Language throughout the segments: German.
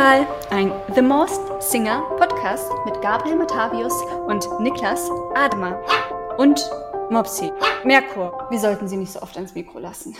Maskenball, ein The Most Singer Podcast mit Gabriel Matavius und Niklas Admer. Und Mopsi. Merkur, wir sollten sie nicht so oft ans Mikro lassen.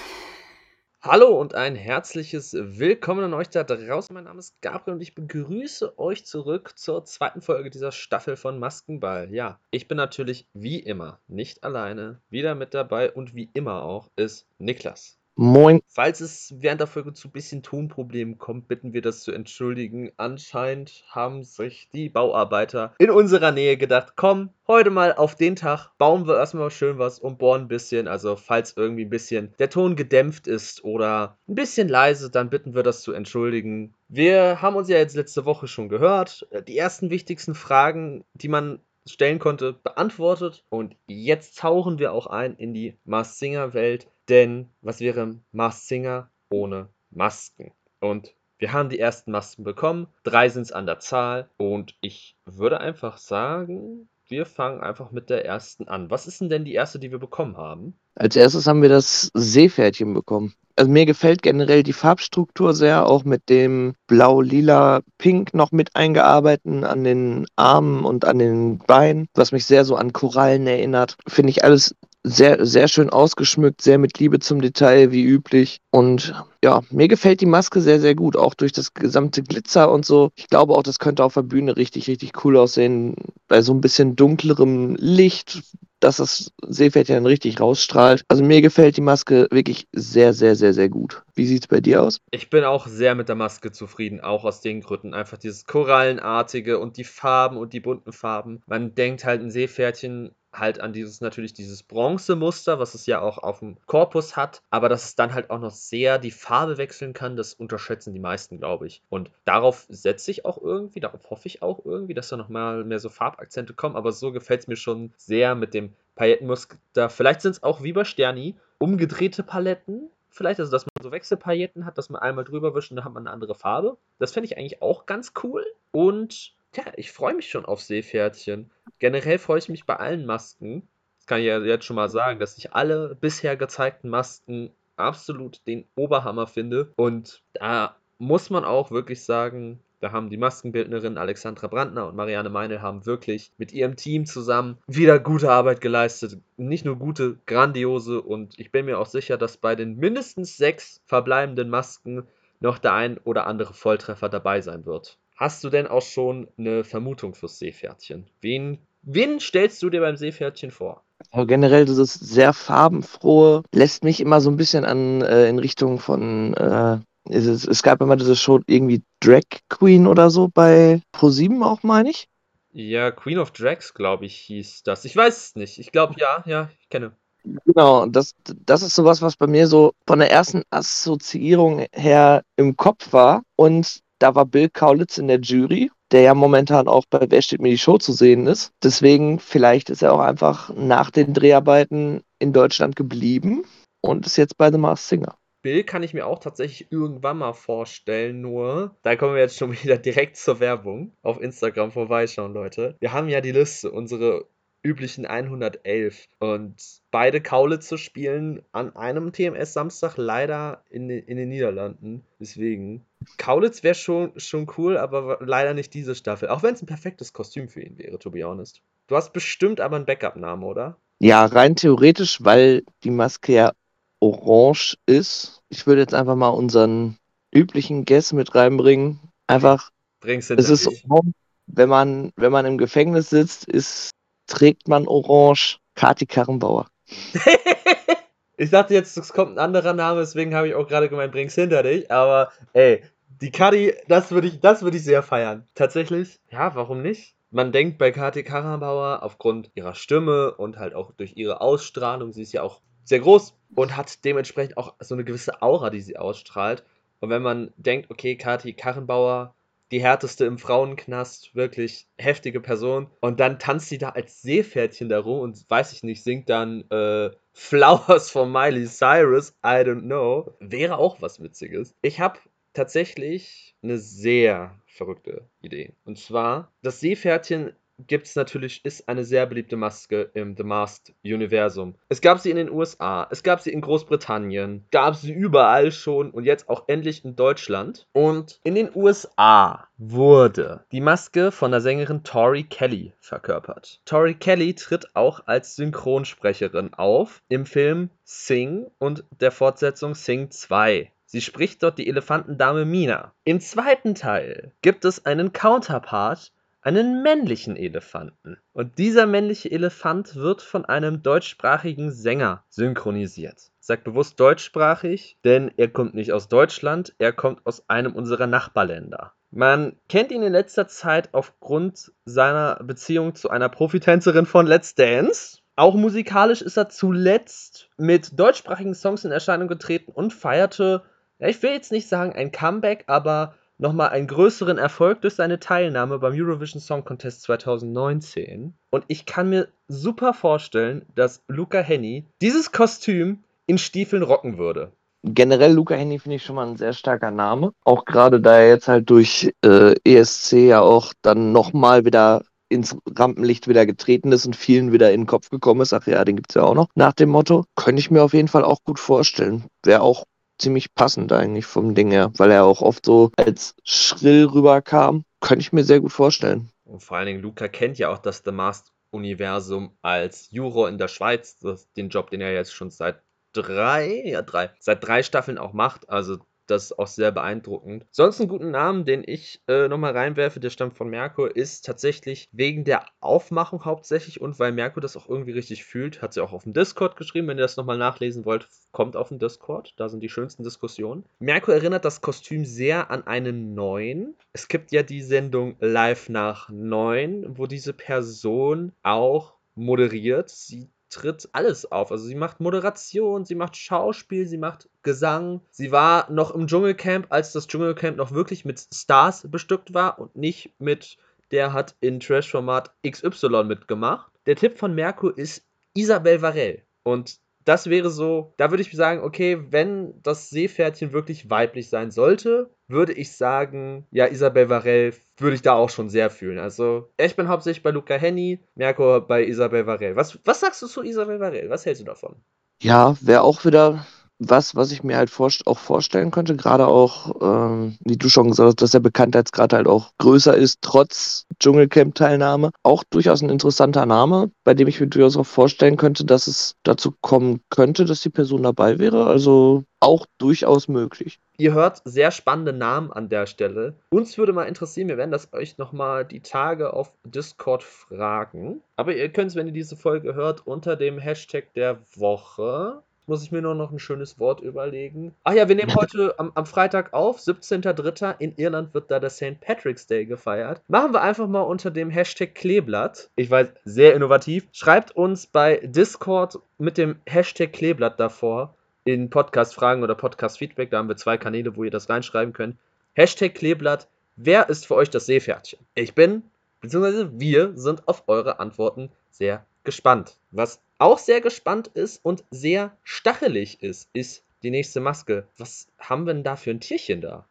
Hallo und ein herzliches Willkommen an euch da draußen. Mein Name ist Gabriel und ich begrüße euch zurück zur zweiten Folge dieser Staffel von Maskenball. Ja, ich bin natürlich wie immer nicht alleine, wieder mit dabei und wie immer auch ist Niklas. Moin. Falls es während der Folge zu ein bisschen Tonproblemen kommt, bitten wir das zu entschuldigen. Anscheinend haben sich die Bauarbeiter in unserer Nähe gedacht, komm, heute mal auf den Tag bauen wir erstmal schön was und bohren ein bisschen. Also falls irgendwie ein bisschen der Ton gedämpft ist oder ein bisschen leise, dann bitten wir das zu entschuldigen. Wir haben uns ja jetzt letzte Woche schon gehört. Die ersten wichtigsten Fragen, die man stellen konnte, beantwortet. Und jetzt tauchen wir auch ein in die Mars Singer Welt. Denn was wäre Mars Singer ohne Masken? Und wir haben die ersten Masken bekommen. Drei sind es an der Zahl. Und ich würde einfach sagen, wir fangen einfach mit der ersten an. Was ist denn denn die erste, die wir bekommen haben? Als erstes haben wir das Seepferdchen bekommen. Also mir gefällt generell die Farbstruktur sehr, auch mit dem Blau, Lila, Pink noch mit eingearbeitet an den Armen und an den Beinen, was mich sehr so an Korallen erinnert. Finde ich alles sehr, sehr schön ausgeschmückt, sehr mit Liebe zum Detail, wie üblich. Und ja, mir gefällt die Maske sehr, sehr gut, auch durch das gesamte Glitzer und so. Ich glaube auch, das könnte auf der Bühne richtig, richtig cool aussehen, bei so ein bisschen dunklerem Licht, dass das Seepferdchen richtig rausstrahlt. Also mir gefällt die Maske wirklich sehr, sehr, sehr, sehr gut. Wie sieht es bei dir aus? Ich bin auch sehr mit der Maske zufrieden, auch aus den Gründen. Einfach dieses Korallenartige und die Farben und die bunten Farben. Man denkt halt ein Seepferdchen halt an dieses natürlich dieses Bronzemuster, was es ja auch auf dem Korpus hat, aber dass es dann halt auch noch sehr die Farbe wechseln kann, das unterschätzen die meisten, glaube ich. Und darauf setze ich auch irgendwie, darauf hoffe ich auch irgendwie, dass da nochmal mehr so Farbakzente kommen, aber so gefällt es mir schon sehr mit dem Paillettenmuster. Vielleicht sind es auch wie bei Sterni umgedrehte Paletten, vielleicht, also dass man so Wechselpailletten hat, dass man einmal drüber wischt und dann hat man eine andere Farbe. Das fände ich eigentlich auch ganz cool. Und ja, ich freue mich schon auf Seepferdchen. Generell freue ich mich bei allen Masken. Das kann ich ja jetzt schon mal sagen, dass ich alle bisher gezeigten Masken absolut den Oberhammer finde. Und da muss man auch wirklich sagen, da haben die Maskenbildnerin Alexandra Brandner und Marianne Meinel haben wirklich mit ihrem Team zusammen wieder gute Arbeit geleistet. Nicht nur gute, grandiose und ich bin mir auch sicher, dass bei den mindestens sechs verbleibenden Masken noch der ein oder andere Volltreffer dabei sein wird. Hast du denn auch schon eine Vermutung fürs Seepferdchen? Wen, wen stellst du dir beim Seepferdchen vor? Aber generell dieses sehr farbenfrohe lässt mich immer so ein bisschen an äh, in Richtung von äh, es, es, gab immer diese Show irgendwie Drag Queen oder so bei Pro7 auch, meine ich. Ja, Queen of Drags, glaube ich, hieß das. Ich weiß es nicht. Ich glaube, ja, ja, ich kenne. Genau, das, das ist sowas, was bei mir so von der ersten Assoziierung her im Kopf war. Und da war Bill Kaulitz in der Jury, der ja momentan auch bei Wer steht mir die Show zu sehen ist. Deswegen, vielleicht ist er auch einfach nach den Dreharbeiten in Deutschland geblieben und ist jetzt bei The Mars Singer. Bill kann ich mir auch tatsächlich irgendwann mal vorstellen, nur da kommen wir jetzt schon wieder direkt zur Werbung. Auf Instagram vorbeischauen, Leute. Wir haben ja die Liste, unsere üblichen 111. Und beide Kaulitze spielen an einem TMS-Samstag leider in, in den Niederlanden. Deswegen. Kaulitz wäre schon, schon cool, aber leider nicht diese Staffel. Auch wenn es ein perfektes Kostüm für ihn wäre, to be honest. Du hast bestimmt aber einen Backup-Namen, oder? Ja, rein theoretisch, weil die Maske ja orange ist. Ich würde jetzt einfach mal unseren üblichen Guess mit reinbringen. Einfach. Bring's es ist orange. Wenn man, wenn man im Gefängnis sitzt, ist trägt man orange? Kati Karrenbauer. ich dachte jetzt, es kommt ein anderer Name, deswegen habe ich auch gerade gemeint, bring's hinter dich. Aber ey, die Kati, das würde ich, würd ich sehr feiern. Tatsächlich, ja, warum nicht? Man denkt bei Kati Karrenbauer aufgrund ihrer Stimme und halt auch durch ihre Ausstrahlung, sie ist ja auch sehr groß und hat dementsprechend auch so eine gewisse Aura, die sie ausstrahlt. Und wenn man denkt, okay, Kati Karrenbauer die härteste im Frauenknast, wirklich heftige Person. Und dann tanzt sie da als Seepferdchen da rum und weiß ich nicht, singt dann äh, Flowers von Miley Cyrus, I don't know. Wäre auch was Witziges. Ich habe tatsächlich eine sehr verrückte Idee. Und zwar, das Seepferdchen gibt es natürlich, ist eine sehr beliebte Maske im The Masked Universum. Es gab sie in den USA, es gab sie in Großbritannien, gab sie überall schon und jetzt auch endlich in Deutschland. Und in den USA wurde die Maske von der Sängerin Tori Kelly verkörpert. Tori Kelly tritt auch als Synchronsprecherin auf im Film Sing und der Fortsetzung Sing 2. Sie spricht dort die Elefantendame Mina. Im zweiten Teil gibt es einen Counterpart, einen männlichen Elefanten. Und dieser männliche Elefant wird von einem deutschsprachigen Sänger synchronisiert. Sage bewusst deutschsprachig, denn er kommt nicht aus Deutschland, er kommt aus einem unserer Nachbarländer. Man kennt ihn in letzter Zeit aufgrund seiner Beziehung zu einer Profitänzerin von Let's Dance. Auch musikalisch ist er zuletzt mit deutschsprachigen Songs in Erscheinung getreten und feierte ja, ich will jetzt nicht sagen ein Comeback, aber nochmal einen größeren Erfolg durch seine Teilnahme beim Eurovision Song Contest 2019. Und ich kann mir super vorstellen, dass Luca Henny dieses Kostüm in Stiefeln rocken würde. Generell Luca Henny finde ich schon mal ein sehr starker Name. Auch gerade da er jetzt halt durch äh, ESC ja auch dann nochmal wieder ins Rampenlicht wieder getreten ist und vielen wieder in den Kopf gekommen ist. Ach ja, den gibt es ja auch noch. Nach dem Motto, könnte ich mir auf jeden Fall auch gut vorstellen. Wäre auch ziemlich passend eigentlich vom Ding her, weil er auch oft so als schrill rüberkam. Könnte ich mir sehr gut vorstellen. Und vor allen Dingen, Luca kennt ja auch das The Masked Universum als Juror in der Schweiz, das, den Job, den er jetzt schon seit drei, ja drei, seit drei Staffeln auch macht. Also das ist auch sehr beeindruckend. Sonst einen guten Namen, den ich äh, nochmal reinwerfe, der stammt von Merkur, ist tatsächlich wegen der Aufmachung hauptsächlich und weil Merkur das auch irgendwie richtig fühlt, hat sie auch auf dem Discord geschrieben. Wenn ihr das nochmal nachlesen wollt, kommt auf den Discord. Da sind die schönsten Diskussionen. Merkur erinnert das Kostüm sehr an einen neuen. Es gibt ja die Sendung Live nach 9, wo diese Person auch moderiert. Sie tritt alles auf. Also sie macht Moderation, sie macht Schauspiel, sie macht Gesang. Sie war noch im Dschungelcamp, als das Dschungelcamp noch wirklich mit Stars bestückt war und nicht mit der hat in Trash-Format XY mitgemacht. Der Tipp von Merkur ist Isabel Varell. Und das wäre so, da würde ich sagen, okay, wenn das Seepferdchen wirklich weiblich sein sollte, würde ich sagen, ja, Isabel Varell würde ich da auch schon sehr fühlen. Also, ich bin hauptsächlich bei Luca Henny, Merkur bei Isabel Varell. Was, was sagst du zu Isabel Varell? Was hältst du davon? Ja, wäre auch wieder was, was ich mir halt vorst auch vorstellen könnte, gerade auch, ähm, wie du schon gesagt hast, dass der Bekanntheitsgrad halt auch größer ist, trotz Dschungelcamp-Teilnahme. Auch durchaus ein interessanter Name, bei dem ich mir durchaus auch vorstellen könnte, dass es dazu kommen könnte, dass die Person dabei wäre. Also auch durchaus möglich. Ihr hört sehr spannende Namen an der Stelle. Uns würde mal interessieren, wir werden das euch nochmal die Tage auf Discord fragen. Aber ihr könnt es, wenn ihr diese Folge hört, unter dem Hashtag der Woche muss ich mir nur noch ein schönes Wort überlegen. Ach ja, wir nehmen heute am, am Freitag auf, 17.03. In Irland wird da der St. Patrick's Day gefeiert. Machen wir einfach mal unter dem Hashtag Kleeblatt. Ich weiß, sehr innovativ. Schreibt uns bei Discord mit dem Hashtag Kleeblatt davor in Podcast-Fragen oder Podcast-Feedback. Da haben wir zwei Kanäle, wo ihr das reinschreiben könnt. Hashtag Kleeblatt. Wer ist für euch das Seepferdchen? Ich bin, beziehungsweise wir sind auf eure Antworten sehr gespannt. Was auch sehr gespannt ist und sehr stachelig ist, ist die nächste Maske. Was haben wir denn da für ein Tierchen da?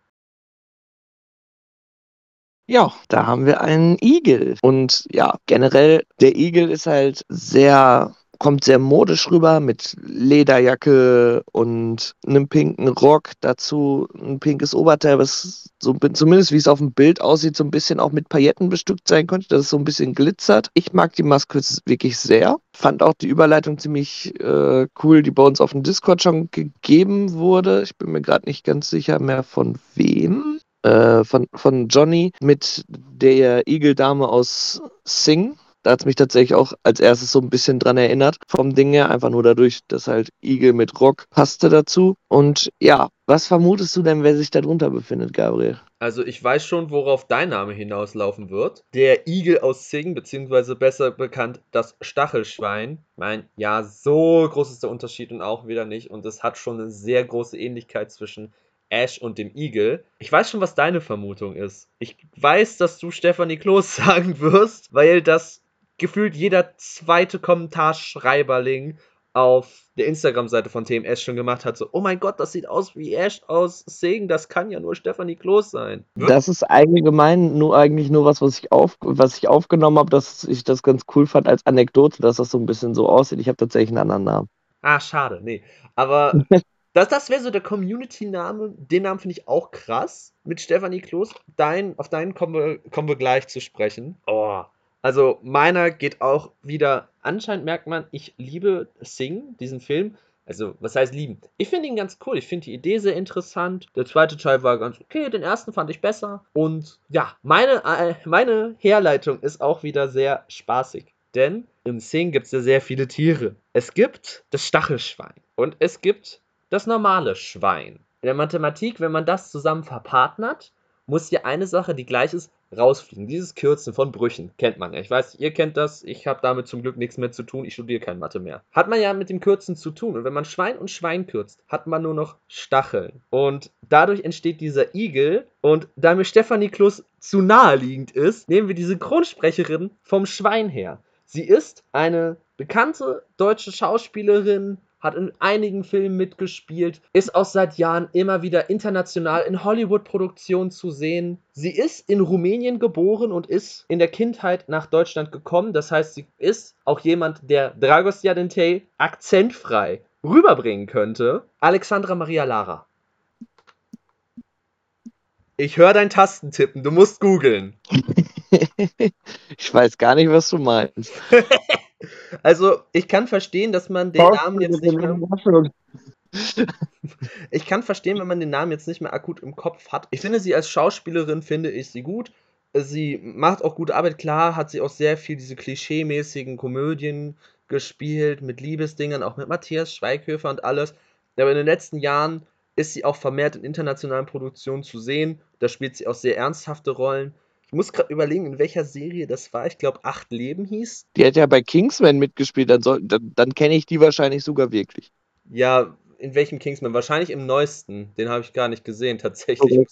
Ja, da haben wir einen Igel. Und ja, generell, der Igel ist halt sehr kommt sehr modisch rüber mit Lederjacke und einem pinken Rock, dazu ein pinkes Oberteil, was so zumindest wie es auf dem Bild aussieht, so ein bisschen auch mit Pailletten bestückt sein könnte, dass es so ein bisschen glitzert. Ich mag die Maske wirklich sehr. Fand auch die Überleitung ziemlich äh, cool, die bei uns auf dem Discord schon gegeben wurde. Ich bin mir gerade nicht ganz sicher mehr von wem. Äh, von, von Johnny mit der Igeldame aus Sing da hat es mich tatsächlich auch als erstes so ein bisschen dran erinnert. Vom Ding her, einfach nur dadurch, dass halt Igel mit Rock passte dazu. Und ja, was vermutest du denn, wer sich darunter befindet, Gabriel? Also ich weiß schon, worauf dein Name hinauslaufen wird. Der Igel aus Sing, beziehungsweise besser bekannt das Stachelschwein. Mein, ja, so groß ist der Unterschied und auch wieder nicht. Und es hat schon eine sehr große Ähnlichkeit zwischen Ash und dem Igel. Ich weiß schon, was deine Vermutung ist. Ich weiß, dass du Stephanie Kloß sagen wirst, weil das gefühlt jeder zweite Kommentarschreiberling auf der Instagram-Seite von TMS schon gemacht hat, so, oh mein Gott, das sieht aus wie Ash aus Sing, das kann ja nur Stephanie Kloß sein. Das ist allgemein nur eigentlich nur was, was ich, auf, was ich aufgenommen habe, dass ich das ganz cool fand als Anekdote, dass das so ein bisschen so aussieht. Ich habe tatsächlich einen anderen Namen. Ah, schade, nee. Aber das, das wäre so der Community-Name. Den Namen finde ich auch krass mit Stefanie Kloß. Dein, auf deinen kommen wir, kommen wir gleich zu sprechen. Oh. Also meiner geht auch wieder, anscheinend merkt man, ich liebe Sing, diesen Film. Also, was heißt lieben? Ich finde ihn ganz cool. Ich finde die Idee sehr interessant. Der zweite Teil war ganz okay. Den ersten fand ich besser. Und ja, meine, äh, meine Herleitung ist auch wieder sehr spaßig. Denn im Sing gibt es ja sehr viele Tiere. Es gibt das Stachelschwein und es gibt das normale Schwein. In der Mathematik, wenn man das zusammen verpartnert, muss hier eine Sache, die gleich ist, rausfliegen. Dieses Kürzen von Brüchen kennt man ja. Ich weiß, ihr kennt das. Ich habe damit zum Glück nichts mehr zu tun. Ich studiere kein Mathe mehr. Hat man ja mit dem Kürzen zu tun. Und wenn man Schwein und Schwein kürzt, hat man nur noch Stacheln. Und dadurch entsteht dieser Igel. Und da mir Stefanie Klus zu naheliegend ist, nehmen wir diese Grundsprecherin vom Schwein her. Sie ist eine bekannte deutsche Schauspielerin, hat in einigen Filmen mitgespielt, ist auch seit Jahren immer wieder international in Hollywood-Produktionen zu sehen. Sie ist in Rumänien geboren und ist in der Kindheit nach Deutschland gekommen. Das heißt, sie ist auch jemand, der Dragos Jadentei akzentfrei rüberbringen könnte. Alexandra Maria Lara. Ich höre dein Tastentippen, du musst googeln. ich weiß gar nicht, was du meinst. Also, ich kann verstehen, dass man den Namen jetzt nicht mehr. Ich kann verstehen, wenn man den Namen jetzt nicht mehr akut im Kopf hat. Ich finde sie als Schauspielerin, finde ich sie gut. Sie macht auch gute Arbeit. Klar hat sie auch sehr viel diese klischeemäßigen Komödien gespielt, mit Liebesdingern, auch mit Matthias Schweighöfer und alles. Aber in den letzten Jahren ist sie auch vermehrt in internationalen Produktionen zu sehen. Da spielt sie auch sehr ernsthafte Rollen. Ich muss gerade überlegen, in welcher Serie das war. Ich glaube, Acht Leben hieß. Die hat ja bei Kingsman mitgespielt, dann, soll, dann, dann kenne ich die wahrscheinlich sogar wirklich. Ja, in welchem Kingsman? Wahrscheinlich im neuesten. Den habe ich gar nicht gesehen, tatsächlich. Korrekt.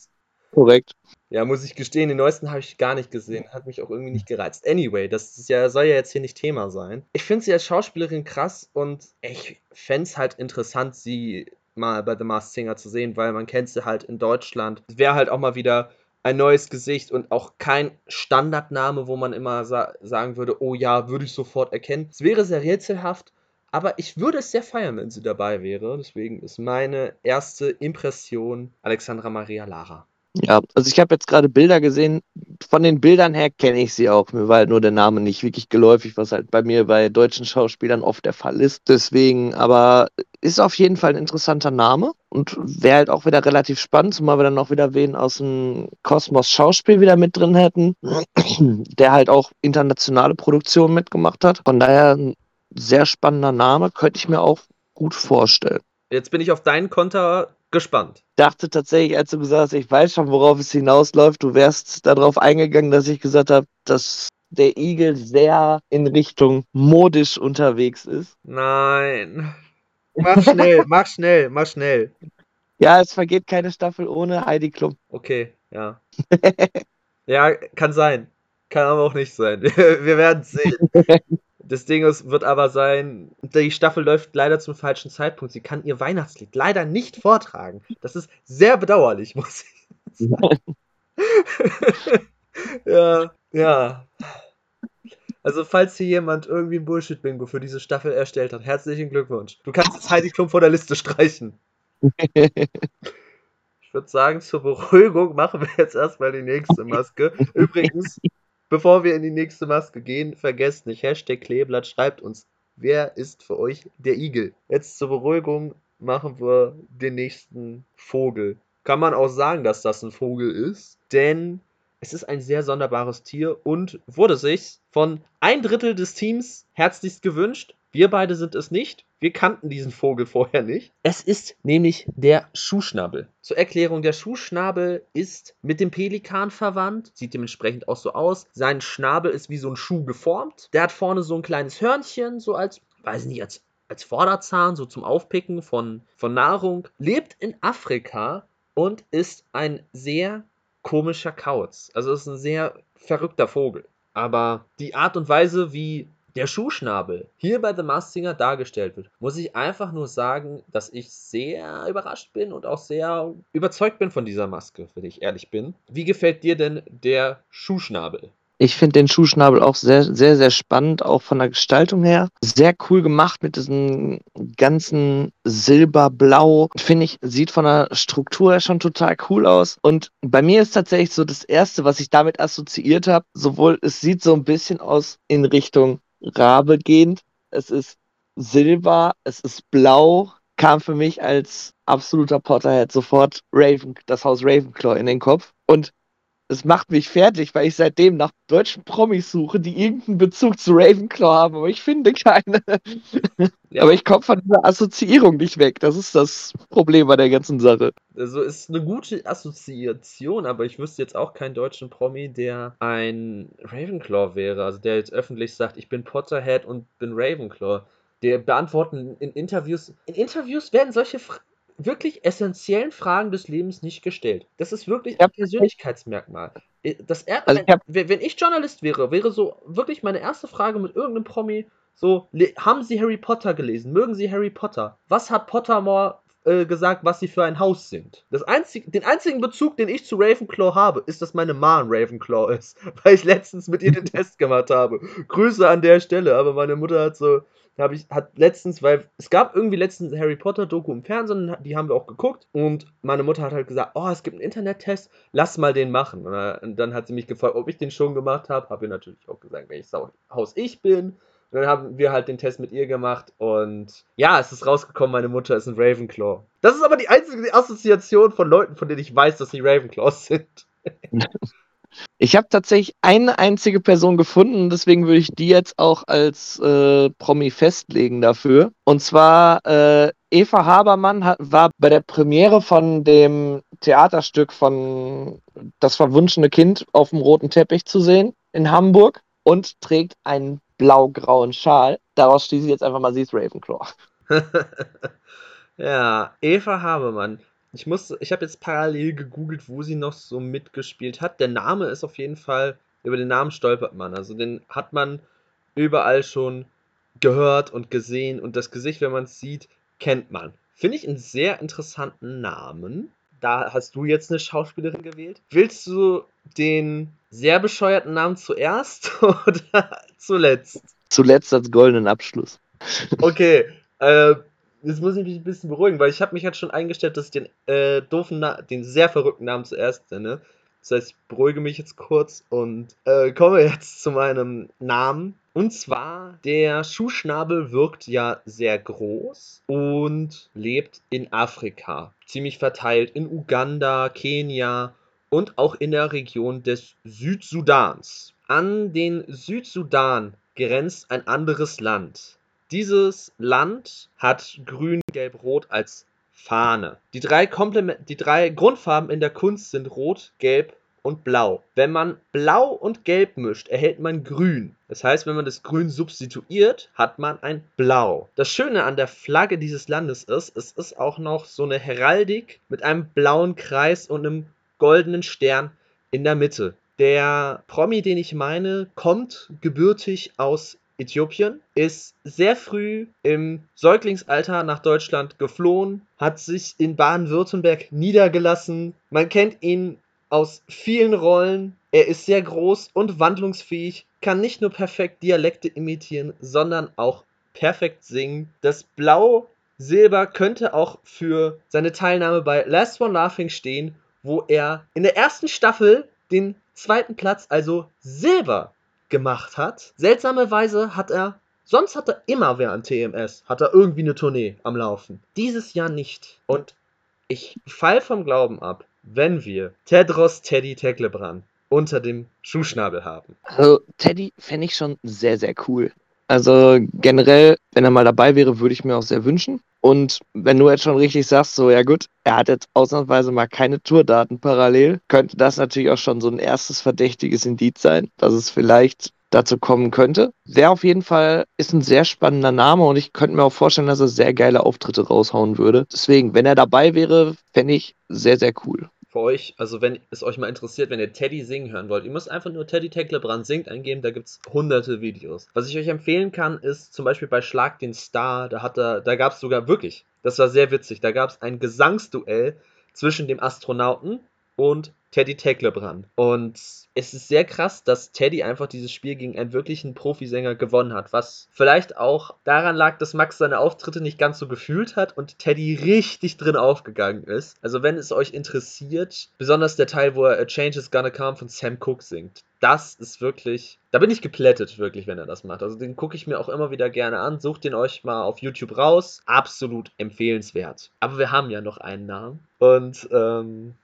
Korrekt. Ja, muss ich gestehen, den neuesten habe ich gar nicht gesehen. Hat mich auch irgendwie nicht gereizt. Anyway, das ist ja, soll ja jetzt hier nicht Thema sein. Ich finde sie als Schauspielerin krass und ich fände es halt interessant, sie mal bei The Masked Singer zu sehen, weil man kennt sie halt in Deutschland. Wäre halt auch mal wieder ein neues Gesicht und auch kein Standardname, wo man immer sa sagen würde, oh ja, würde ich sofort erkennen. Es wäre sehr rätselhaft, aber ich würde es sehr feiern, wenn sie dabei wäre. Deswegen ist meine erste Impression Alexandra Maria Lara. Ja, also ich habe jetzt gerade Bilder gesehen. Von den Bildern her kenne ich sie auch. Mir war halt nur der Name nicht wirklich geläufig, was halt bei mir bei deutschen Schauspielern oft der Fall ist. Deswegen, aber ist auf jeden Fall ein interessanter Name und wäre halt auch wieder relativ spannend, zumal wir dann auch wieder wen aus dem Kosmos Schauspiel wieder mit drin hätten, der halt auch internationale Produktionen mitgemacht hat. Von daher ein sehr spannender Name, könnte ich mir auch gut vorstellen. Jetzt bin ich auf deinen Konter gespannt. Dachte tatsächlich, als du gesagt hast, ich weiß schon, worauf es hinausläuft, du wärst darauf eingegangen, dass ich gesagt habe, dass der Igel sehr in Richtung modisch unterwegs ist. Nein. Mach schnell, mach schnell, mach schnell. Ja, es vergeht keine Staffel ohne Heidi Klum. Okay, ja. ja, kann sein. Kann aber auch nicht sein. Wir werden es sehen. Das Ding ist, wird aber sein, die Staffel läuft leider zum falschen Zeitpunkt. Sie kann ihr Weihnachtslied leider nicht vortragen. Das ist sehr bedauerlich, muss ich sagen. ja, ja. Also, falls hier jemand irgendwie ein Bullshit-Bingo für diese Staffel erstellt hat, herzlichen Glückwunsch. Du kannst jetzt Heidi Klum von der Liste streichen. ich würde sagen, zur Beruhigung machen wir jetzt erstmal die nächste Maske. Übrigens, Bevor wir in die nächste Maske gehen, vergesst nicht, Hashtag Kleeblatt schreibt uns, wer ist für euch der Igel? Jetzt zur Beruhigung machen wir den nächsten Vogel. Kann man auch sagen, dass das ein Vogel ist, denn es ist ein sehr sonderbares Tier und wurde sich von ein Drittel des Teams herzlichst gewünscht. Wir beide sind es nicht. Wir kannten diesen Vogel vorher nicht. Es ist nämlich der Schuhschnabel. Zur Erklärung, der Schuhschnabel ist mit dem Pelikan verwandt, sieht dementsprechend auch so aus. Sein Schnabel ist wie so ein Schuh geformt. Der hat vorne so ein kleines Hörnchen, so als, weiß nicht, als, als Vorderzahn, so zum Aufpicken von, von Nahrung. Lebt in Afrika und ist ein sehr komischer Kauz. Also ist ein sehr verrückter Vogel. Aber die Art und Weise, wie der Schuhschnabel hier bei The Masked Singer dargestellt wird, muss ich einfach nur sagen, dass ich sehr überrascht bin und auch sehr überzeugt bin von dieser Maske, wenn ich ehrlich bin. Wie gefällt dir denn der Schuhschnabel? Ich finde den Schuhschnabel auch sehr, sehr, sehr spannend, auch von der Gestaltung her. Sehr cool gemacht mit diesem ganzen Silberblau. Finde ich, sieht von der Struktur her schon total cool aus. Und bei mir ist tatsächlich so das Erste, was ich damit assoziiert habe, sowohl, es sieht so ein bisschen aus in Richtung Rabe gehend. Es ist Silber, es ist Blau, kam für mich als absoluter Potterhead sofort Raven, das Haus Ravenclaw in den Kopf. Und es macht mich fertig, weil ich seitdem nach deutschen Promis suche, die irgendeinen Bezug zu Ravenclaw haben, aber ich finde keine. Ja. Aber ich komme von dieser Assoziierung nicht weg. Das ist das Problem bei der ganzen Sache. Also ist eine gute Assoziation, aber ich wüsste jetzt auch keinen deutschen Promi, der ein Ravenclaw wäre. Also der jetzt öffentlich sagt, ich bin Potterhead und bin Ravenclaw. Der beantworten in Interviews. In Interviews werden solche Fragen wirklich essentiellen Fragen des Lebens nicht gestellt. Das ist wirklich ein Persönlichkeitsmerkmal. Äh, das er, also ich wenn ich Journalist wäre, wäre so wirklich meine erste Frage mit irgendeinem Promi so, haben Sie Harry Potter gelesen? Mögen Sie Harry Potter? Was hat Pottermore äh, gesagt, was sie für ein Haus sind? Das einzig, den einzigen Bezug, den ich zu Ravenclaw habe, ist, dass meine Ma ein Ravenclaw ist, weil ich letztens mit ihr den Test gemacht habe. Grüße an der Stelle, aber meine Mutter hat so, habe ich, hat letztens, weil es gab irgendwie letztens Harry Potter Doku im Fernsehen, die haben wir auch geguckt und meine Mutter hat halt gesagt, oh, es gibt einen Internettest, lass mal den machen. Und dann hat sie mich gefragt, ob ich den schon gemacht habe, habe ich natürlich auch gesagt, welches Haus ich bin. Und dann haben wir halt den Test mit ihr gemacht und ja, es ist rausgekommen, meine Mutter ist ein Ravenclaw. Das ist aber die einzige Assoziation von Leuten, von denen ich weiß, dass sie Ravenclaws sind. Ich habe tatsächlich eine einzige Person gefunden, deswegen würde ich die jetzt auch als äh, Promi festlegen dafür. Und zwar äh, Eva Habermann hat, war bei der Premiere von dem Theaterstück von Das verwunschene Kind auf dem roten Teppich zu sehen in Hamburg und trägt einen blau-grauen Schal. Daraus schließe ich jetzt einfach mal, sie ist Ravenclaw. ja, Eva Habermann. Ich ich habe jetzt parallel gegoogelt, wo sie noch so mitgespielt hat. Der Name ist auf jeden Fall, über den Namen stolpert man. Also den hat man überall schon gehört und gesehen und das Gesicht, wenn man es sieht, kennt man. Finde ich einen sehr interessanten Namen. Da hast du jetzt eine Schauspielerin gewählt. Willst du den sehr bescheuerten Namen zuerst oder zuletzt? Zuletzt als goldenen Abschluss. Okay, äh, jetzt muss ich mich ein bisschen beruhigen, weil ich habe mich halt schon eingestellt, dass ich den äh, doofen, Na den sehr verrückten Namen zuerst nenne. Das heißt, ich beruhige mich jetzt kurz und äh, komme jetzt zu meinem Namen. Und zwar, der Schuhschnabel wirkt ja sehr groß und lebt in Afrika. Ziemlich verteilt in Uganda, Kenia und auch in der Region des Südsudans. An den Südsudan grenzt ein anderes Land. Dieses Land hat grün, gelb, rot als Fahne. Die drei, Komplement die drei Grundfarben in der Kunst sind rot, gelb und blau. Wenn man blau und gelb mischt, erhält man grün. Das heißt, wenn man das grün substituiert, hat man ein blau. Das Schöne an der Flagge dieses Landes ist, es ist auch noch so eine Heraldik mit einem blauen Kreis und einem goldenen Stern in der Mitte. Der Promi, den ich meine, kommt gebürtig aus Äthiopien, ist sehr früh im Säuglingsalter nach Deutschland geflohen, hat sich in Baden-Württemberg niedergelassen. Man kennt ihn aus vielen Rollen. Er ist sehr groß und wandlungsfähig, kann nicht nur perfekt Dialekte imitieren, sondern auch perfekt singen. Das Blau Silber könnte auch für seine Teilnahme bei Last One Laughing stehen, wo er in der ersten Staffel den zweiten Platz, also Silber, gemacht hat. Seltsamerweise hat er, sonst hat er immer während TMS, hat er irgendwie eine Tournee am Laufen. Dieses Jahr nicht. Und ich fall vom Glauben ab, wenn wir Tedros Teddy Teklebran unter dem Schuhschnabel haben. Also Teddy fände ich schon sehr, sehr cool. Also generell, wenn er mal dabei wäre, würde ich mir auch sehr wünschen. Und wenn du jetzt schon richtig sagst, so ja gut, er hat jetzt ausnahmsweise mal keine Tourdaten parallel, könnte das natürlich auch schon so ein erstes verdächtiges Indiz sein, dass es vielleicht dazu kommen könnte. Wäre auf jeden Fall, ist ein sehr spannender Name und ich könnte mir auch vorstellen, dass er sehr geile Auftritte raushauen würde. Deswegen, wenn er dabei wäre, fände ich sehr, sehr cool. Für euch, also wenn es euch mal interessiert, wenn ihr Teddy singen hören wollt, ihr müsst einfach nur Teddy Tecklebrand singt eingeben, da gibt es hunderte Videos. Was ich euch empfehlen kann, ist zum Beispiel bei Schlag den Star, da hat er, da gab es sogar wirklich, das war sehr witzig, da gab es ein Gesangsduell zwischen dem Astronauten und Teddy Tecklebrand. Und es ist sehr krass, dass Teddy einfach dieses Spiel gegen einen wirklichen Profisänger gewonnen hat. Was vielleicht auch daran lag, dass Max seine Auftritte nicht ganz so gefühlt hat und Teddy richtig drin aufgegangen ist. Also wenn es euch interessiert, besonders der Teil, wo er A Change is Gonna Come von Sam Cooke singt. Das ist wirklich, da bin ich geplättet, wirklich, wenn er das macht. Also den gucke ich mir auch immer wieder gerne an. Sucht den euch mal auf YouTube raus. Absolut empfehlenswert. Aber wir haben ja noch einen Namen. Und ähm,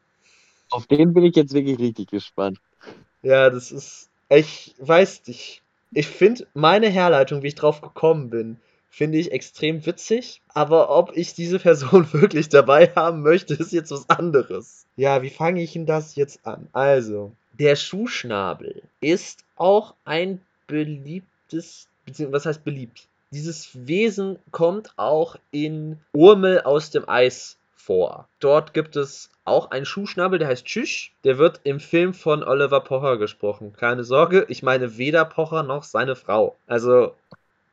auf den bin ich jetzt wirklich richtig gespannt. Ja, das ist. Ich weiß nicht. Ich finde meine Herleitung, wie ich drauf gekommen bin, finde ich extrem witzig. Aber ob ich diese Person wirklich dabei haben möchte, ist jetzt was anderes. Ja, wie fange ich denn das jetzt an? Also, der Schuhschnabel ist auch ein beliebtes, beziehungsweise was heißt beliebt? Dieses Wesen kommt auch in Urmel aus dem Eis vor. Dort gibt es auch einen Schuhschnabel, der heißt Tschüss. Der wird im Film von Oliver Pocher gesprochen. Keine Sorge, ich meine weder Pocher noch seine Frau. Also,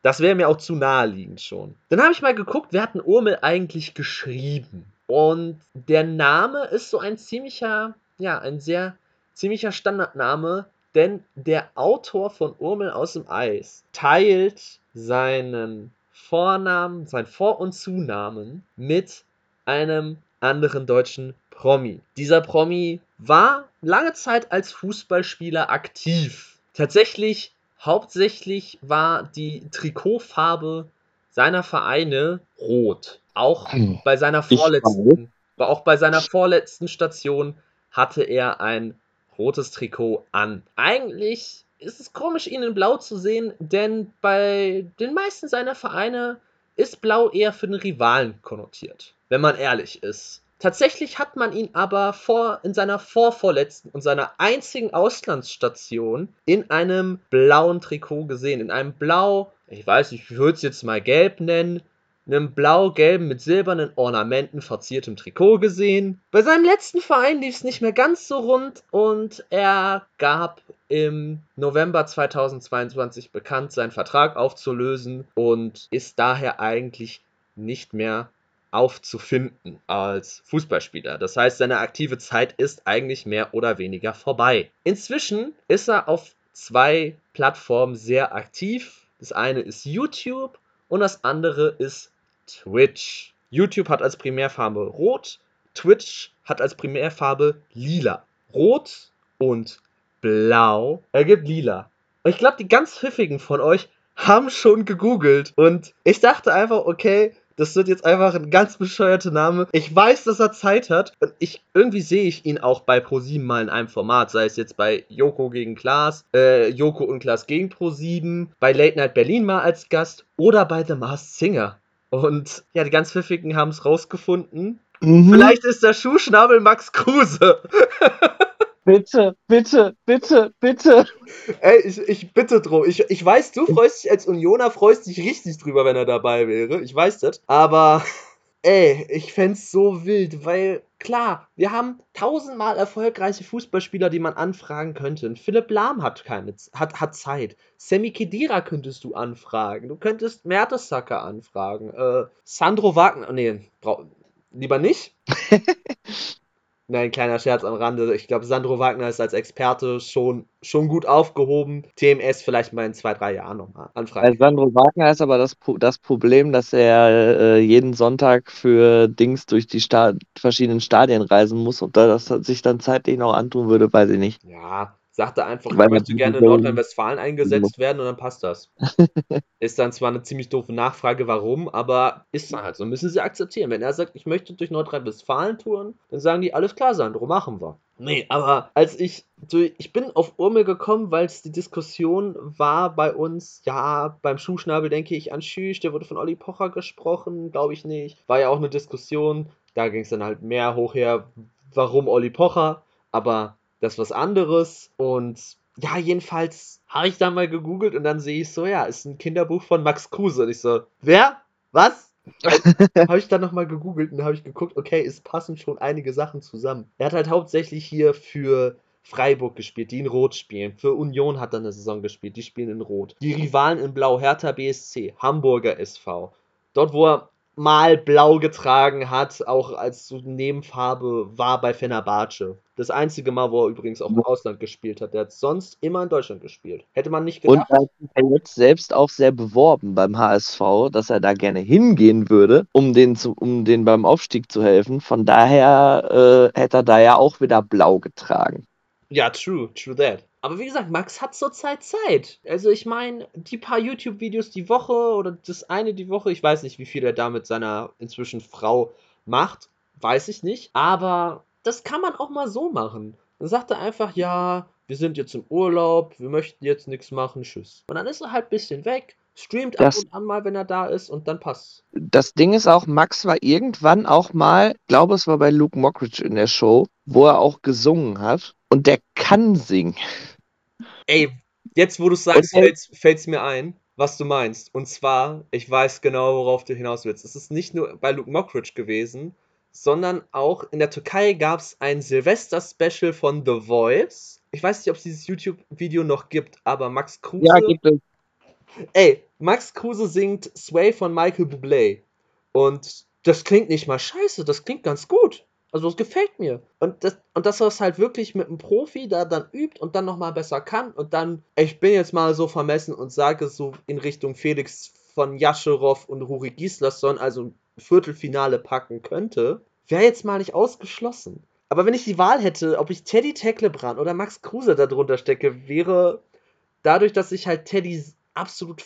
das wäre mir auch zu naheliegend schon. Dann habe ich mal geguckt, wer hat einen Urmel eigentlich geschrieben? Und der Name ist so ein ziemlicher, ja, ein sehr ziemlicher Standardname, denn der Autor von Urmel aus dem Eis teilt seinen Vornamen, sein Vor- und Zunamen mit einem anderen deutschen Promi. Dieser Promi war lange Zeit als Fußballspieler aktiv. Tatsächlich, hauptsächlich war die Trikotfarbe seiner Vereine rot. Auch hm. bei seiner vorletzten, auch bei seiner vorletzten Station hatte er ein rotes Trikot an. Eigentlich ist es komisch, ihn in Blau zu sehen, denn bei den meisten seiner Vereine ist Blau eher für den Rivalen konnotiert, wenn man ehrlich ist. Tatsächlich hat man ihn aber vor, in seiner vorvorletzten und seiner einzigen Auslandsstation in einem blauen Trikot gesehen. In einem blau, ich weiß nicht, ich würde es jetzt mal gelb nennen, einem blau-gelben mit silbernen Ornamenten verziertem Trikot gesehen. Bei seinem letzten Verein lief es nicht mehr ganz so rund und er gab im November 2022 bekannt, seinen Vertrag aufzulösen und ist daher eigentlich nicht mehr aufzufinden als Fußballspieler. Das heißt, seine aktive Zeit ist eigentlich mehr oder weniger vorbei. Inzwischen ist er auf zwei Plattformen sehr aktiv. Das eine ist YouTube und das andere ist Twitch. YouTube hat als Primärfarbe rot, Twitch hat als Primärfarbe lila. Rot und blau ergibt lila. Ich glaube, die ganz pfiffigen von euch haben schon gegoogelt. Und ich dachte einfach, okay, das wird jetzt einfach ein ganz bescheuerter Name. Ich weiß, dass er Zeit hat. Und ich, irgendwie sehe ich ihn auch bei ProSieben mal in einem Format. Sei es jetzt bei Joko gegen Klaas, äh, Joko und Klaas gegen ProSieben, bei Late Night Berlin mal als Gast oder bei The Masked Singer. Und ja, die ganz Pfiffigen haben es rausgefunden. Mhm. Vielleicht ist der Schuhschnabel Max Kruse. Bitte, bitte, bitte, bitte. Ey, ich, ich bitte drum. Ich, ich weiß, du freust dich als Unioner, freust dich richtig drüber, wenn er dabei wäre. Ich weiß das. Aber, ey, ich fänd's so wild, weil, klar, wir haben tausendmal erfolgreiche Fußballspieler, die man anfragen könnte. Philipp Lahm hat keine, hat, hat Zeit. Sammy Kedira könntest du anfragen. Du könntest Mertesacker anfragen. Äh, Sandro Wagner, nee, lieber nicht. Nein, kleiner Scherz am Rande. Ich glaube, Sandro Wagner ist als Experte schon, schon gut aufgehoben. TMS vielleicht mal in zwei, drei Jahren nochmal anfragen. Bei Sandro Wagner ist aber das, das Problem, dass er äh, jeden Sonntag für Dings durch die Sta verschiedenen Stadien reisen muss und da das sich dann zeitlich noch antun würde, weiß ich nicht. Ja, Sagte einfach, Weil ich möchte gerne in Nordrhein-Westfalen eingesetzt werden und dann passt das. ist dann zwar eine ziemlich doofe Nachfrage, warum, aber ist dann halt so. Müssen sie akzeptieren. Wenn er sagt, ich möchte durch Nordrhein-Westfalen touren, dann sagen die, alles klar, Sandro, machen wir. Nee, aber als ich, ich bin auf Urmel gekommen, weil es die Diskussion war bei uns, ja, beim Schuhschnabel denke ich an Schüch, der wurde von Olli Pocher gesprochen, glaube ich nicht. War ja auch eine Diskussion, da ging es dann halt mehr hoch her, warum Olli Pocher, aber das ist was anderes. Und ja, jedenfalls habe ich da mal gegoogelt und dann sehe ich so, ja, ist ein Kinderbuch von Max Kruse. Und ich so, wer? Was? habe ich dann nochmal gegoogelt und habe ich geguckt, okay, es passen schon einige Sachen zusammen. Er hat halt hauptsächlich hier für Freiburg gespielt, die in Rot spielen. Für Union hat er eine Saison gespielt, die spielen in Rot. Die Rivalen in Blau, Hertha BSC, Hamburger SV. Dort, wo er mal blau getragen hat, auch als so Nebenfarbe, war bei Fenerbahce. Das einzige Mal, wo er übrigens auch im Ausland gespielt hat. Der hat sonst immer in Deutschland gespielt. Hätte man nicht gedacht. Und er hat jetzt selbst auch sehr beworben beim HSV, dass er da gerne hingehen würde, um den, zu, um den beim Aufstieg zu helfen. Von daher äh, hätte er da ja auch wieder blau getragen. Ja, true, true that. Aber wie gesagt, Max hat zurzeit Zeit. Also ich meine, die paar YouTube-Videos die Woche oder das eine die Woche, ich weiß nicht, wie viel er da mit seiner inzwischen Frau macht, weiß ich nicht. Aber das kann man auch mal so machen. Dann sagt er einfach, ja, wir sind jetzt im Urlaub, wir möchten jetzt nichts machen, tschüss. Und dann ist er halt ein bisschen weg, streamt das, ab und an mal, wenn er da ist und dann passt. Das Ding ist auch, Max war irgendwann auch mal, glaube es war bei Luke Mockridge in der Show, wo er auch gesungen hat. Und der kann singen. Ey, jetzt wo du sagst, fällt es mir ein, was du meinst. Und zwar, ich weiß genau, worauf du hinaus willst. Es ist nicht nur bei Luke Mockridge gewesen, sondern auch in der Türkei gab es ein Silvester-Special von The Voice. Ich weiß nicht, ob es dieses YouTube-Video noch gibt, aber Max Kruse. Ja, gibt es. Ey, Max Kruse singt Sway von Michael Bublé. Und das klingt nicht mal scheiße, das klingt ganz gut. Also das gefällt mir. Und, das, und dass er es halt wirklich mit einem Profi da dann übt und dann nochmal besser kann und dann, ich bin jetzt mal so vermessen und sage so in Richtung Felix von Jascherow und Ruri Gislason, also Viertelfinale packen könnte, wäre jetzt mal nicht ausgeschlossen. Aber wenn ich die Wahl hätte, ob ich Teddy Tecklebrand oder Max Kruse da drunter stecke, wäre dadurch, dass ich halt Teddy absolut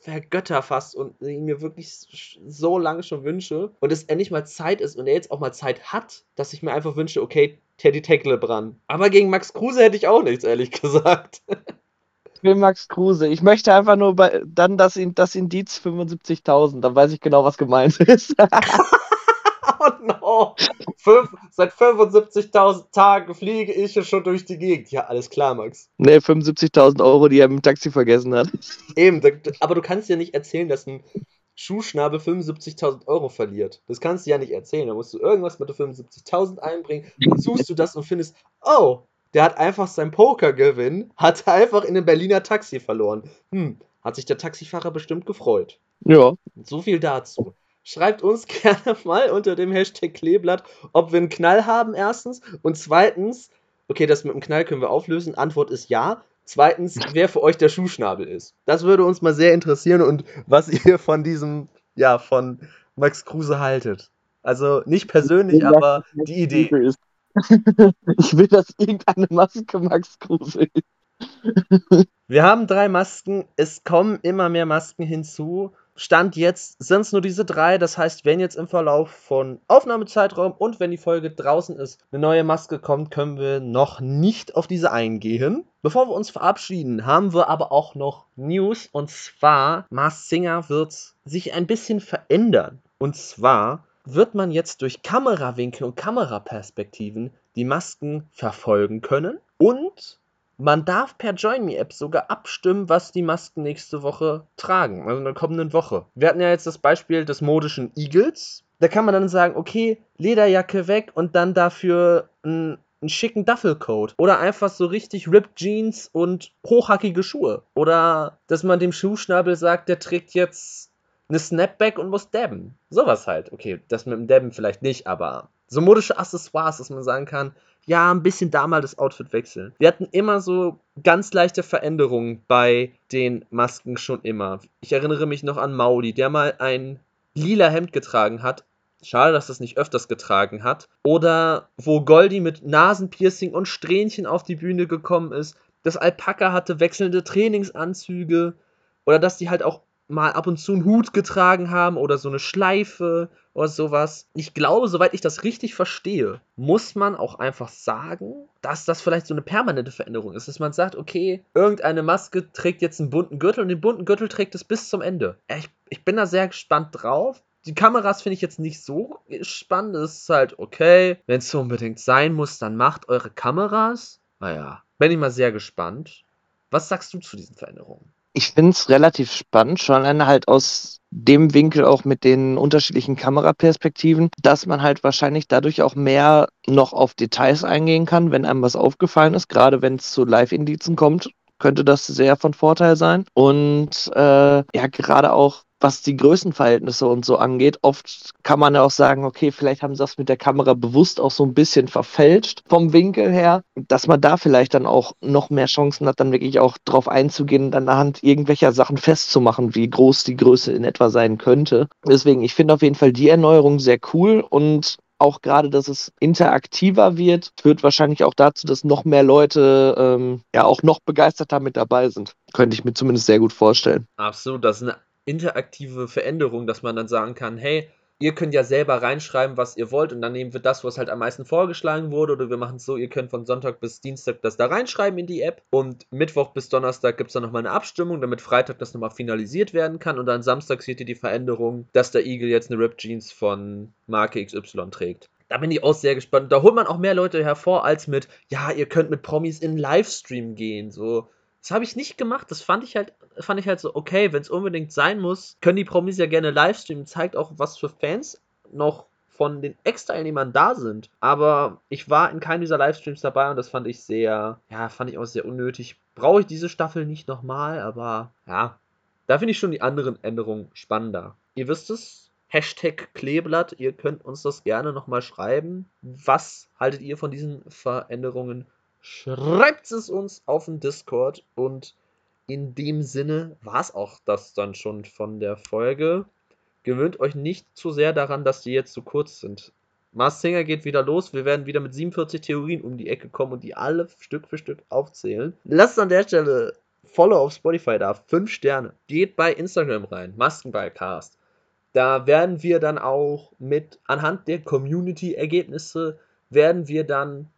vergötter fast und ihn mir wirklich so lange schon wünsche und es endlich mal Zeit ist und er jetzt auch mal Zeit hat, dass ich mir einfach wünsche, okay, Teddy Tecklebrand. Aber gegen Max Kruse hätte ich auch nichts, ehrlich gesagt. Ich will Max Kruse. Ich möchte einfach nur bei, dann das, das Indiz 75.000. Dann weiß ich genau, was gemeint ist. oh no. Fünf, seit 75.000 Tagen fliege ich schon durch die Gegend. Ja, alles klar, Max. Ne, 75.000 Euro, die er im Taxi vergessen hat. Eben, aber du kannst ja nicht erzählen, dass ein Schuhschnabel 75.000 Euro verliert. Das kannst du ja nicht erzählen. Da musst du irgendwas mit der 75.000 einbringen. Dann suchst du das und findest, oh, der hat einfach sein Pokergewinn, hat einfach in einem Berliner Taxi verloren. Hm, hat sich der Taxifahrer bestimmt gefreut. Ja. So viel dazu. Schreibt uns gerne mal unter dem Hashtag Kleeblatt, ob wir einen Knall haben, erstens. Und zweitens, okay, das mit dem Knall können wir auflösen. Antwort ist ja. Zweitens, wer für euch der Schuhschnabel ist. Das würde uns mal sehr interessieren und was ihr von diesem, ja, von Max Kruse haltet. Also nicht persönlich, aber die Idee. Ich will, dass irgendeine Maske Max Kruse ist. Wir haben drei Masken, es kommen immer mehr Masken hinzu. Stand jetzt sind es nur diese drei. Das heißt, wenn jetzt im Verlauf von Aufnahmezeitraum und wenn die Folge draußen ist, eine neue Maske kommt, können wir noch nicht auf diese eingehen. Bevor wir uns verabschieden, haben wir aber auch noch News. Und zwar, Mars Singer wird sich ein bisschen verändern. Und zwar wird man jetzt durch Kamerawinkel und Kameraperspektiven die Masken verfolgen können. Und man darf per Join Me App sogar abstimmen, was die Masken nächste Woche tragen, also in der kommenden Woche. Wir hatten ja jetzt das Beispiel des modischen Eagles. Da kann man dann sagen, okay, Lederjacke weg und dann dafür ein einen schicken Duffelcoat oder einfach so richtig ripped Jeans und hochhackige Schuhe. Oder dass man dem Schuhschnabel sagt, der trägt jetzt eine Snapback und muss dabben. Sowas halt. Okay, das mit dem Dabben vielleicht nicht, aber so modische Accessoires, dass man sagen kann, ja, ein bisschen da mal das Outfit wechseln. Wir hatten immer so ganz leichte Veränderungen bei den Masken schon immer. Ich erinnere mich noch an Mauli, der mal ein lila Hemd getragen hat. Schade, dass das nicht öfters getragen hat. Oder wo Goldie mit Nasenpiercing und Strähnchen auf die Bühne gekommen ist. Das Alpaka hatte wechselnde Trainingsanzüge. Oder dass die halt auch mal ab und zu einen Hut getragen haben oder so eine Schleife oder sowas. Ich glaube, soweit ich das richtig verstehe, muss man auch einfach sagen, dass das vielleicht so eine permanente Veränderung ist, dass man sagt, okay, irgendeine Maske trägt jetzt einen bunten Gürtel und den bunten Gürtel trägt es bis zum Ende. Ich, ich bin da sehr gespannt drauf. Die Kameras finde ich jetzt nicht so spannend. Es ist halt okay. Wenn es so unbedingt sein muss, dann macht eure Kameras. Naja, bin ich mal sehr gespannt. Was sagst du zu diesen Veränderungen? Ich finde es relativ spannend, schon alleine halt aus dem Winkel auch mit den unterschiedlichen Kameraperspektiven, dass man halt wahrscheinlich dadurch auch mehr noch auf Details eingehen kann, wenn einem was aufgefallen ist, gerade wenn es zu Live-Indizen kommt könnte das sehr von Vorteil sein. Und äh, ja, gerade auch was die Größenverhältnisse und so angeht, oft kann man ja auch sagen, okay, vielleicht haben sie das mit der Kamera bewusst auch so ein bisschen verfälscht vom Winkel her, dass man da vielleicht dann auch noch mehr Chancen hat, dann wirklich auch drauf einzugehen und anhand irgendwelcher Sachen festzumachen, wie groß die Größe in etwa sein könnte. Deswegen, ich finde auf jeden Fall die Erneuerung sehr cool und auch gerade, dass es interaktiver wird, führt wahrscheinlich auch dazu, dass noch mehr Leute ähm, ja auch noch begeisterter mit dabei sind. Könnte ich mir zumindest sehr gut vorstellen. Absolut, das ist eine interaktive Veränderung, dass man dann sagen kann, hey, ihr könnt ja selber reinschreiben, was ihr wollt und dann nehmen wir das, was halt am meisten vorgeschlagen wurde oder wir machen es so, ihr könnt von Sonntag bis Dienstag das da reinschreiben in die App und Mittwoch bis Donnerstag gibt es dann nochmal eine Abstimmung, damit Freitag das nochmal finalisiert werden kann und dann Samstag seht ihr die Veränderung, dass der Eagle jetzt eine Rip Jeans von Marke XY trägt. Da bin ich auch sehr gespannt. Da holt man auch mehr Leute hervor als mit, ja, ihr könnt mit Promis in Livestream gehen. So, das habe ich nicht gemacht. Das fand ich halt, fand ich halt so, okay, wenn es unbedingt sein muss, können die Promis ja gerne livestreamen. Zeigt auch, was für Fans noch von den Ex-Teilnehmern da sind. Aber ich war in keinem dieser Livestreams dabei und das fand ich sehr, ja, fand ich auch sehr unnötig. Brauche ich diese Staffel nicht nochmal, aber ja, da finde ich schon die anderen Änderungen spannender. Ihr wisst es, Hashtag Kleeblatt, ihr könnt uns das gerne nochmal schreiben. Was haltet ihr von diesen Veränderungen? Schreibt es uns auf dem Discord und in dem Sinne war es auch das dann schon von der Folge. Gewöhnt euch nicht zu sehr daran, dass die jetzt zu kurz sind. Mars Singer geht wieder los. Wir werden wieder mit 47 Theorien um die Ecke kommen und die alle Stück für Stück aufzählen. Lasst an der Stelle Follow auf Spotify da. 5 Sterne. Geht bei Instagram rein. Maskenballcast. Da werden wir dann auch mit anhand der Community-Ergebnisse werden wir dann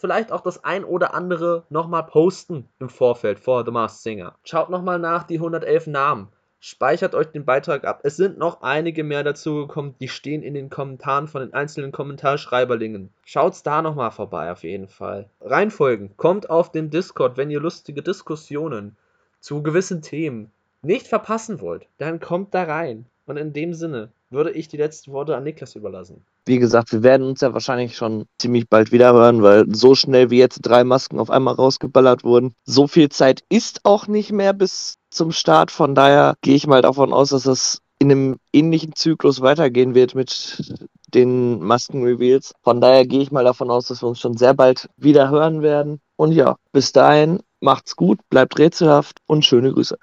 vielleicht auch das ein oder andere nochmal posten im Vorfeld vor The Masked Singer. Schaut nochmal nach die 111 Namen. Speichert euch den Beitrag ab. Es sind noch einige mehr dazugekommen, die stehen in den Kommentaren von den einzelnen Kommentarschreiberlingen. Schaut's da nochmal vorbei auf jeden Fall. Reinfolgen. Kommt auf den Discord, wenn ihr lustige Diskussionen zu gewissen Themen nicht verpassen wollt. Dann kommt da rein. Und in dem Sinne würde ich die letzten Worte an Niklas überlassen wie gesagt, wir werden uns ja wahrscheinlich schon ziemlich bald wieder hören, weil so schnell wie jetzt drei Masken auf einmal rausgeballert wurden, so viel Zeit ist auch nicht mehr bis zum Start. Von daher gehe ich mal davon aus, dass es in einem ähnlichen Zyklus weitergehen wird mit den Masken-Reveals. Von daher gehe ich mal davon aus, dass wir uns schon sehr bald wieder hören werden. Und ja, bis dahin macht's gut, bleibt rätselhaft und schöne Grüße.